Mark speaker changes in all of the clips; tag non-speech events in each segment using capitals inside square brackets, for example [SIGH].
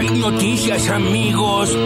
Speaker 1: Hay noticias, amigos.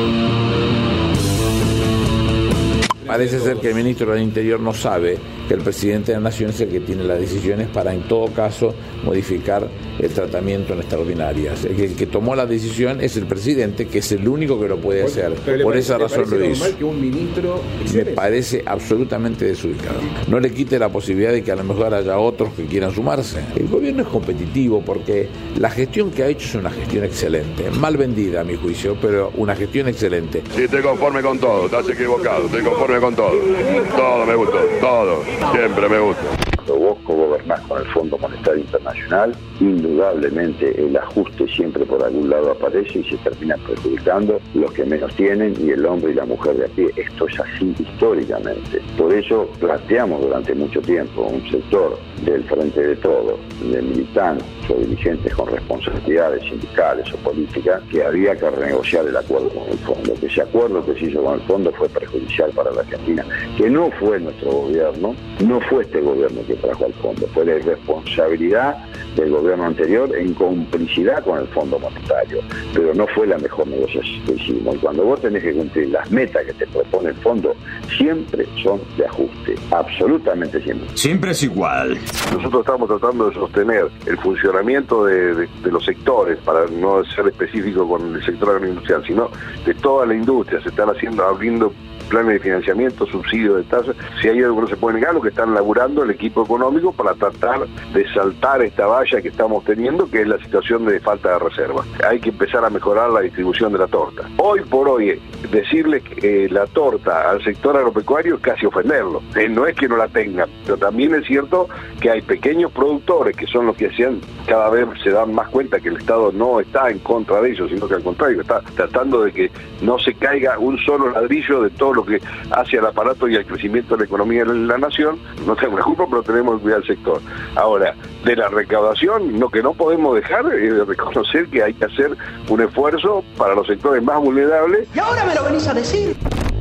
Speaker 2: Parece ser que el ministro del Interior no sabe que el presidente de la Nación es el que tiene las decisiones para, en todo caso, modificar el tratamiento en extraordinarias. El que, el que tomó la decisión es el presidente, que es el único que lo puede hacer. Por
Speaker 3: parece-
Speaker 2: esa razón lo hizo.
Speaker 3: normal que un ministro
Speaker 2: Me parece absolutamente desubicado. No le quite la posibilidad de que a lo mejor haya otros que quieran sumarse. El gobierno es competitivo porque la gestión que ha hecho es una gestión excelente, mal vendida a mi juicio, pero una gestión excelente.
Speaker 4: Sí, estoy conforme con todo, estás equivocado, estoy conforme con todo. Todo me gustó, todo, siempre me gusta.
Speaker 5: Gobernás con el Fondo Monetario Internacional, indudablemente el ajuste siempre por algún lado aparece y se termina perjudicando los que menos tienen y el hombre y la mujer de a pie. Esto es así históricamente. Por eso planteamos durante mucho tiempo un sector del frente de todo, de militantes o dirigentes con responsabilidades sindicales o políticas, que había que renegociar el acuerdo con el fondo. Que ese acuerdo que se hizo con el fondo fue perjudicial para la Argentina, que no fue nuestro gobierno, no fue este gobierno que trajo al fondo, fue la responsabilidad del gobierno anterior en complicidad con el Fondo Monetario, pero no fue la mejor negociación que hicimos. Y cuando vos tenés que cumplir las metas que te propone el fondo, siempre son de ajuste, absolutamente siempre.
Speaker 1: Siempre es igual.
Speaker 4: Nosotros estamos tratando de sostener el funcionamiento de, de- de los sectores, para no ser específico con el sector agroindustrial, sino de toda la industria. Se están haciendo, abriendo planes de financiamiento, subsidios de tasas. Si hay algo que no se puede negar, lo que están laburando el equipo económico para tratar de saltar esta valla que estamos teniendo, que es la situación de falta de reserva. Hay que empezar a mejorar la distribución de la torta. Hoy por hoy, eh, decirle eh, la torta al sector agropecuario es casi ofenderlo. Eh, no es que no la tengan, pero también es cierto que hay pequeños productores que son los que hacían, cada vez se dan más cuenta que el Estado no está en contra de ellos, sino que al contrario, está tratando de que no se caiga un solo ladrillo de todo lo que hace al aparato y al crecimiento de la economía de la nación. No tengo la culpa, pero tenemos que cuidar el sector. Ahora, de la recaudación, lo que no podemos dejar es de reconocer que hay que hacer un esfuerzo para los sectores más vulnerables
Speaker 6: Y ahora me lo venís a decir.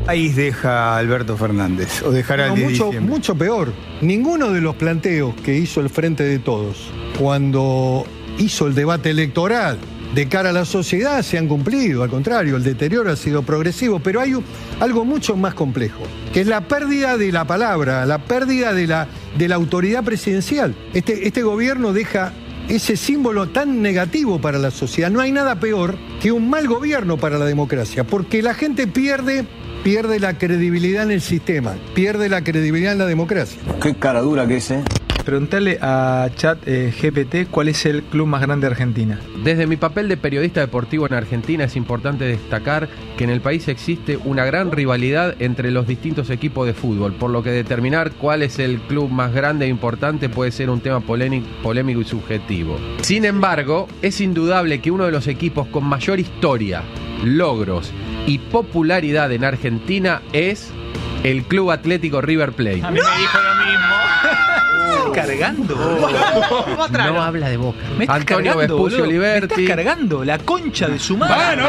Speaker 7: país deja Alberto Fernández o dejará
Speaker 8: No,
Speaker 7: el 10 de
Speaker 8: mucho,
Speaker 7: diciembre?
Speaker 8: mucho peor. Ninguno de los planteos que hizo el Frente de Todos cuando hizo el debate electoral de cara a la sociedad se han cumplido. Al contrario, el deterioro ha sido progresivo. Pero hay algo mucho más complejo, que es la pérdida de la palabra, la pérdida de la, de la autoridad presidencial. Este, este gobierno deja ese símbolo tan negativo para la sociedad. No hay nada peor que un mal gobierno para la democracia, porque la gente pierde, pierde la credibilidad en el sistema, pierde la credibilidad en la democracia.
Speaker 1: Qué cara dura que es, ¿eh?
Speaker 9: Preguntarle a Chat eh, GPT cuál es el club más grande de Argentina.
Speaker 10: Desde mi papel de periodista deportivo en Argentina es importante destacar que en el país existe una gran rivalidad entre los distintos equipos de fútbol, por lo que determinar cuál es el club más grande e importante puede ser un tema polémico, polémico y subjetivo. Sin embargo, es indudable que uno de los equipos con mayor historia, logros y popularidad en Argentina es el Club Atlético River Plate.
Speaker 9: A mí me dijo lo mismo. Cargando? [LAUGHS]
Speaker 10: No habla de boca.
Speaker 9: Me estás
Speaker 10: Antonio
Speaker 9: cargando,
Speaker 10: Vespucio
Speaker 9: boludo. Me
Speaker 10: Liberti.
Speaker 9: estás cargando la concha de su madre.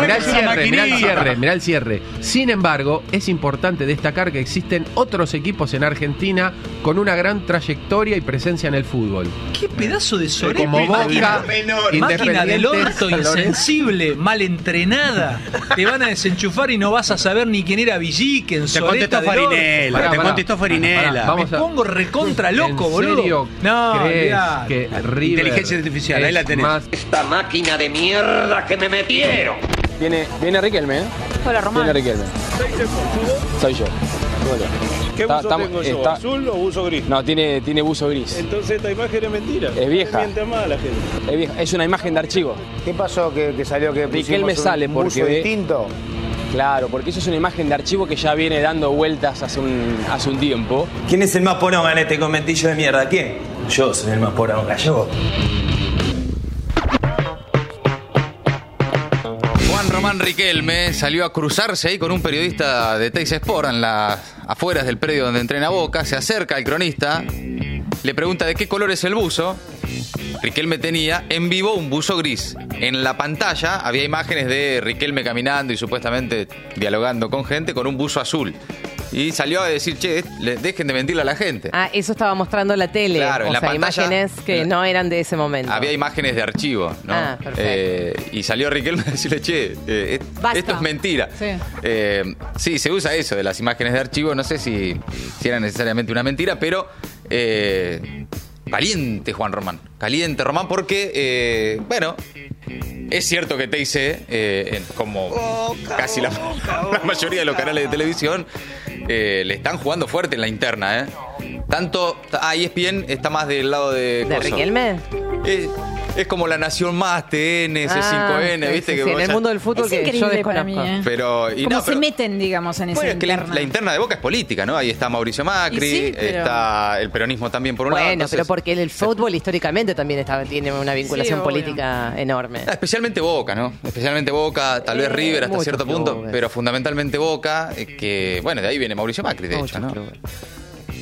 Speaker 10: Mirá el cierre, mirá el cierre, mirá el cierre. Sin embargo, es importante destacar que existen otros equipos en Argentina con una gran trayectoria y presencia en el fútbol.
Speaker 9: Qué pedazo de sorete.
Speaker 10: Como Boca,
Speaker 9: Máquina del
Speaker 10: Independiente,
Speaker 9: orto,
Speaker 10: San Lorenzo.
Speaker 9: insensible, mal entrenada. Te van a desenchufar y no vas a saber ni quién era Villiquen,
Speaker 11: Te contestó
Speaker 9: del orto.
Speaker 11: Farinela,
Speaker 10: Pará,
Speaker 11: te
Speaker 10: pará.
Speaker 11: contestó Farinela.
Speaker 10: Pará, vamos
Speaker 9: Me
Speaker 10: a-
Speaker 9: pongo recontra loco,
Speaker 10: ¿En
Speaker 9: boludo.
Speaker 10: serio
Speaker 9: No,
Speaker 10: crees que River
Speaker 11: Inteligencia artificial, ahí la tenés.
Speaker 10: más-
Speaker 1: Esta máquina de mierda que me metieron.
Speaker 12: Viene, viene Riquelme, ¿eh?
Speaker 13: Hola, Román.
Speaker 12: Viene Riquelme. Soy yo. Hola.
Speaker 14: ¿Qué
Speaker 12: Está-
Speaker 14: buzo
Speaker 12: estamos-
Speaker 14: tengo yo?
Speaker 12: está-
Speaker 14: ¿Azul o buzo gris?
Speaker 12: No, tiene, tiene buzo gris.
Speaker 14: Entonces esta imagen es mentira.
Speaker 12: Es vieja.
Speaker 14: Le miente más a la gente.
Speaker 12: Es, vieja. Es una imagen de archivo.
Speaker 15: ¿Qué pasó que, que salió que
Speaker 12: Riquelme sale porque
Speaker 15: buzo
Speaker 12: ve-
Speaker 15: distinto?
Speaker 12: Claro, porque eso es una imagen de archivo que ya viene dando vueltas hace un, hace un tiempo.
Speaker 16: ¿Quién es el más porón en este conventillo de mierda? ¿Quién? Yo soy el más gallego.
Speaker 17: Juan Román Riquelme salió a cruzarse ahí con un periodista de Teis Sport en las afueras del predio donde entrena Boca. Se acerca al cronista, le pregunta de qué color es el buzo. Riquelme tenía en vivo un buzo gris. En la pantalla había imágenes de Riquelme caminando y supuestamente dialogando con gente con un buzo azul. Y salió a decir, che, dejen de mentirle a la gente.
Speaker 3: Ah, eso estaba mostrando la tele.
Speaker 17: Claro, en la pantalla-
Speaker 3: imágenes que no eran de ese momento.
Speaker 17: Había imágenes de archivo, ¿no?
Speaker 3: Ah, perfecto.
Speaker 17: Eh, y salió Riquelme a decirle, che, eh, esto es mentira.
Speaker 6: Sí.
Speaker 17: Eh, sí, se usa eso de las imágenes de archivo. No sé si, si era necesariamente una mentira, pero eh, caliente Juan Román. Caliente Román porque, eh, bueno, es cierto que TIC, eh, como casi la, [LAUGHS] la mayoría de los canales de televisión, eh, le están jugando fuerte en la interna. ¿eh? Tanto, ah, ESPN está más del lado de...
Speaker 3: ¿De. Riquelme?
Speaker 17: Es, como la Nación Más, TN, C5N,
Speaker 3: Ah,
Speaker 17: ¿viste?
Speaker 3: sí,
Speaker 17: que
Speaker 3: sí, en el
Speaker 17: ya-
Speaker 3: mundo del fútbol
Speaker 6: Es
Speaker 3: que yo
Speaker 6: increíble para
Speaker 3: desconozco.
Speaker 6: mí, ¿eh?
Speaker 17: Pero, y
Speaker 6: Como
Speaker 17: no,
Speaker 6: se meten, digamos, en esa
Speaker 17: bueno, es que la,
Speaker 6: interna.
Speaker 17: la interna de Boca es política, ¿no? Ahí está Mauricio Macri,
Speaker 6: Y sí, pero-
Speaker 17: está el peronismo también por un lado.
Speaker 3: Bueno, pero porque el fútbol históricamente también está, tiene una vinculación política enorme.
Speaker 17: Ah, Especialmente Boca, ¿no? Especialmente Boca, tal vez
Speaker 3: Eh,
Speaker 17: River hasta cierto punto,
Speaker 3: clubes.
Speaker 17: pero fundamentalmente Boca, eh, que, bueno, de ahí viene Mauricio Macri, de
Speaker 3: Muchos
Speaker 17: hecho, ¿no?
Speaker 3: clubes.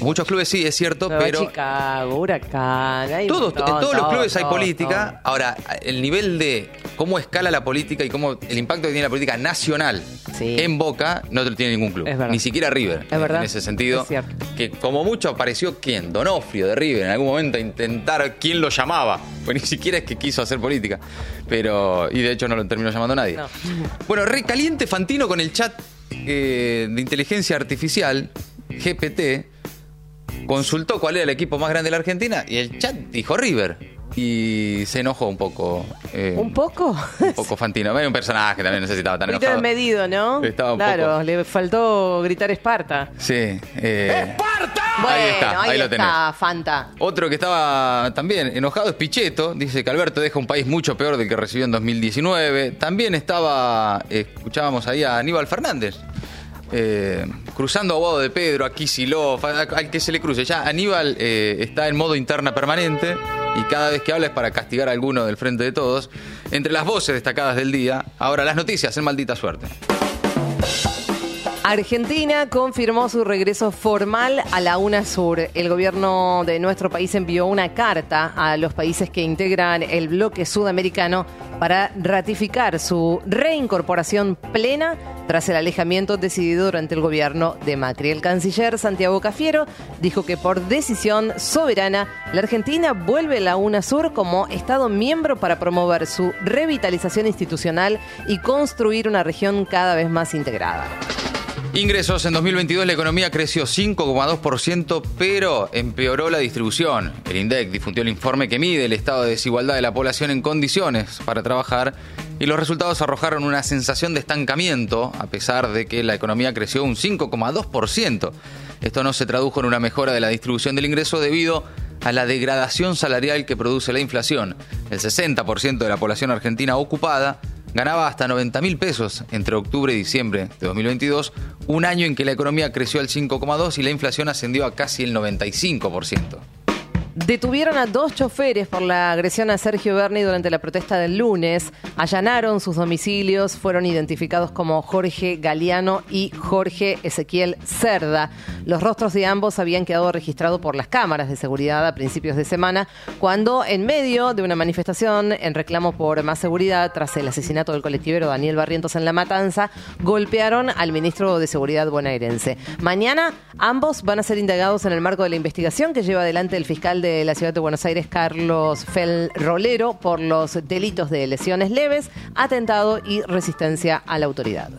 Speaker 17: Muchos clubes sí, es cierto,
Speaker 3: Nueva
Speaker 17: pero
Speaker 3: Chicago, Huracán, hay
Speaker 17: en todos los
Speaker 3: todo,
Speaker 17: clubes hay política.
Speaker 3: todo.
Speaker 17: Ahora, el nivel de cómo escala la política y cómo el impacto que tiene la política nacional
Speaker 3: Sí.
Speaker 17: en Boca no lo tiene ningún club.
Speaker 3: Es verdad.
Speaker 17: Ni siquiera River.
Speaker 3: Es verdad.
Speaker 17: En ese sentido.
Speaker 3: Es.
Speaker 17: Que como mucho apareció quién, Donofrio de River, en algún momento a intentar quién lo llamaba. Pues ni siquiera es que quiso hacer política. Pero. Y de hecho no lo terminó llamando nadie.
Speaker 3: No. [LAUGHS]
Speaker 17: Bueno, recaliente Fantino con el chat eh, de inteligencia artificial, GPT, consultó cuál era el equipo más grande de la Argentina y el chat dijo River. Y se enojó un poco. eh,
Speaker 3: ¿Un poco?
Speaker 17: un poco Fantino. Era un personaje también, no sé si estaba tan enojado.
Speaker 3: desmedido, ¿no?
Speaker 17: Estaba un
Speaker 3: claro,
Speaker 17: poco-
Speaker 3: le faltó gritar Esparta.
Speaker 17: Sí. eh,
Speaker 3: Bueno,
Speaker 17: ahí está, ahí, lo tenés.
Speaker 3: está, Fanta.
Speaker 17: Otro que estaba también enojado es Pichetto. Dice que Alberto deja un país mucho peor del que recibió en 2019. También estaba, escuchábamos ahí a Aníbal Fernández. Eh, cruzando a Guado de Pedro, a Kisilov, a- al que se le cruce. Ya Aníbal eh, está en modo interna permanente y cada vez que habla es para castigar a alguno del frente de todos. Entre las voces destacadas del día, ahora las noticias en maldita suerte.
Speaker 3: Argentina confirmó su regreso formal a la UNASUR. El gobierno de nuestro país envió una carta a los países que integran el bloque sudamericano para ratificar su reincorporación plena tras el alejamiento decidido durante el gobierno de Macri. El canciller Santiago Cafiero dijo que por decisión soberana la Argentina vuelve a la UNASUR como Estado miembro para promover su revitalización institucional y construir una región cada vez más integrada.
Speaker 17: Ingresos en 2022 la economía creció 5,2%, pero empeoró la distribución. El INDEC difundió el informe que mide el estado de desigualdad de la población en condiciones para trabajar y los resultados arrojaron una sensación de estancamiento, a pesar de que la economía creció un 5,2%. Esto no se tradujo en una mejora de la distribución del ingreso debido a la degradación salarial que produce la inflación. El 60% de la población argentina ocupada ganaba hasta 90 mil pesos entre octubre y diciembre de 2022, un año en que la economía creció al 5,2 y la inflación ascendió a casi el 95%.
Speaker 3: Detuvieron a dos choferes por la agresión a Sergio Berni durante la protesta del lunes. Allanaron sus domicilios, fueron identificados como Jorge Galeano y Jorge Ezequiel Cerda. Los rostros de ambos habían quedado registrados por las cámaras de seguridad a principios de semana, cuando en medio de una manifestación en reclamo por más seguridad tras el asesinato del colectivero Daniel Barrientos en La Matanza, golpearon al ministro de Seguridad bonaerense. Mañana ambos van a ser indagados en el marco de la investigación que lleva adelante el fiscal de la ciudad de Buenos Aires, Carlos Fel Rolero, por los delitos de lesiones leves, atentado y resistencia a la autoridad.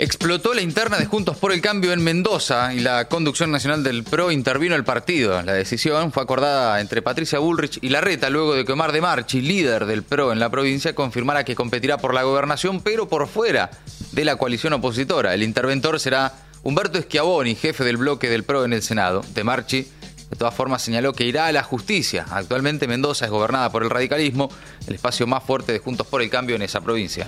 Speaker 17: Explotó la interna de Juntos por el Cambio en Mendoza y la conducción nacional del PRO intervino el partido. La decisión fue acordada entre Patricia Bullrich y Larreta luego de que Omar de Marchi, líder del PRO en la provincia, confirmara que competirá por la gobernación, pero por fuera de la coalición opositora. El interventor será Humberto Schiavoni, jefe del bloque del PRO en el Senado. De Marchi, de todas formas, señaló que irá a la justicia. Actualmente Mendoza es gobernada por el radicalismo, el espacio más fuerte de Juntos por el Cambio en esa provincia.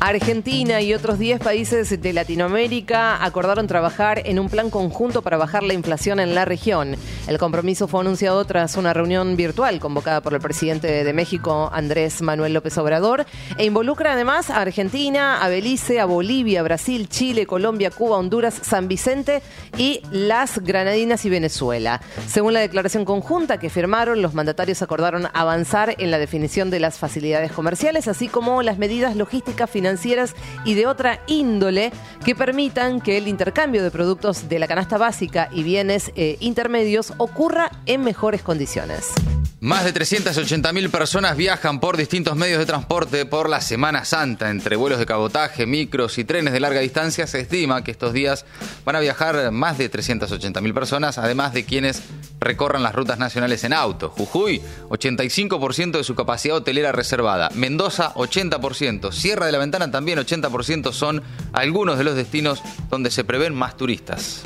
Speaker 3: Argentina y otros 10 países de Latinoamérica acordaron trabajar en un plan conjunto para bajar la inflación en la región. El compromiso fue anunciado tras una reunión virtual convocada por el presidente de México, Andrés Manuel López Obrador, e involucra además a Argentina, a Belice, a Bolivia, Brasil, Chile, Colombia, Cuba, Honduras, San Vicente y las Granadinas y Venezuela. Según la declaración conjunta que firmaron, los mandatarios acordaron avanzar en la definición de las facilidades comerciales, así como las medidas logísticas, financieras y de otra índole que permitan que el intercambio de productos de la canasta básica y bienes eh, intermedios ocurra en mejores condiciones.
Speaker 17: Más de 380.000 personas viajan por distintos medios de transporte por la Semana Santa. Entre vuelos de cabotaje, micros y trenes de larga distancia se estima que estos días van a viajar más de 380.000 personas, además de quienes recorran las rutas nacionales en auto. Jujuy, 85% de su capacidad hotelera reservada. Mendoza, 80%. Sierra de la Ventana también 80% son algunos de los destinos donde se prevén más turistas.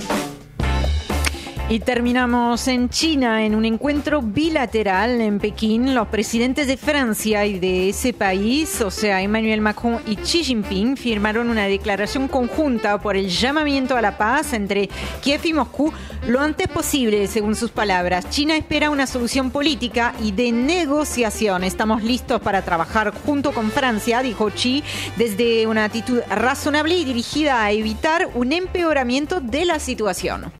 Speaker 6: Y terminamos en China, en un encuentro bilateral en Pekín. Los presidentes de Francia y de ese país, o sea, Emmanuel Macron y Xi Jinping, firmaron una declaración conjunta por el llamamiento a la paz entre Kiev y Moscú lo antes posible, según sus palabras. China espera una solución política y de negociación. Estamos listos para trabajar junto con Francia, dijo Xi, desde una actitud razonable y dirigida a evitar un empeoramiento de la situación.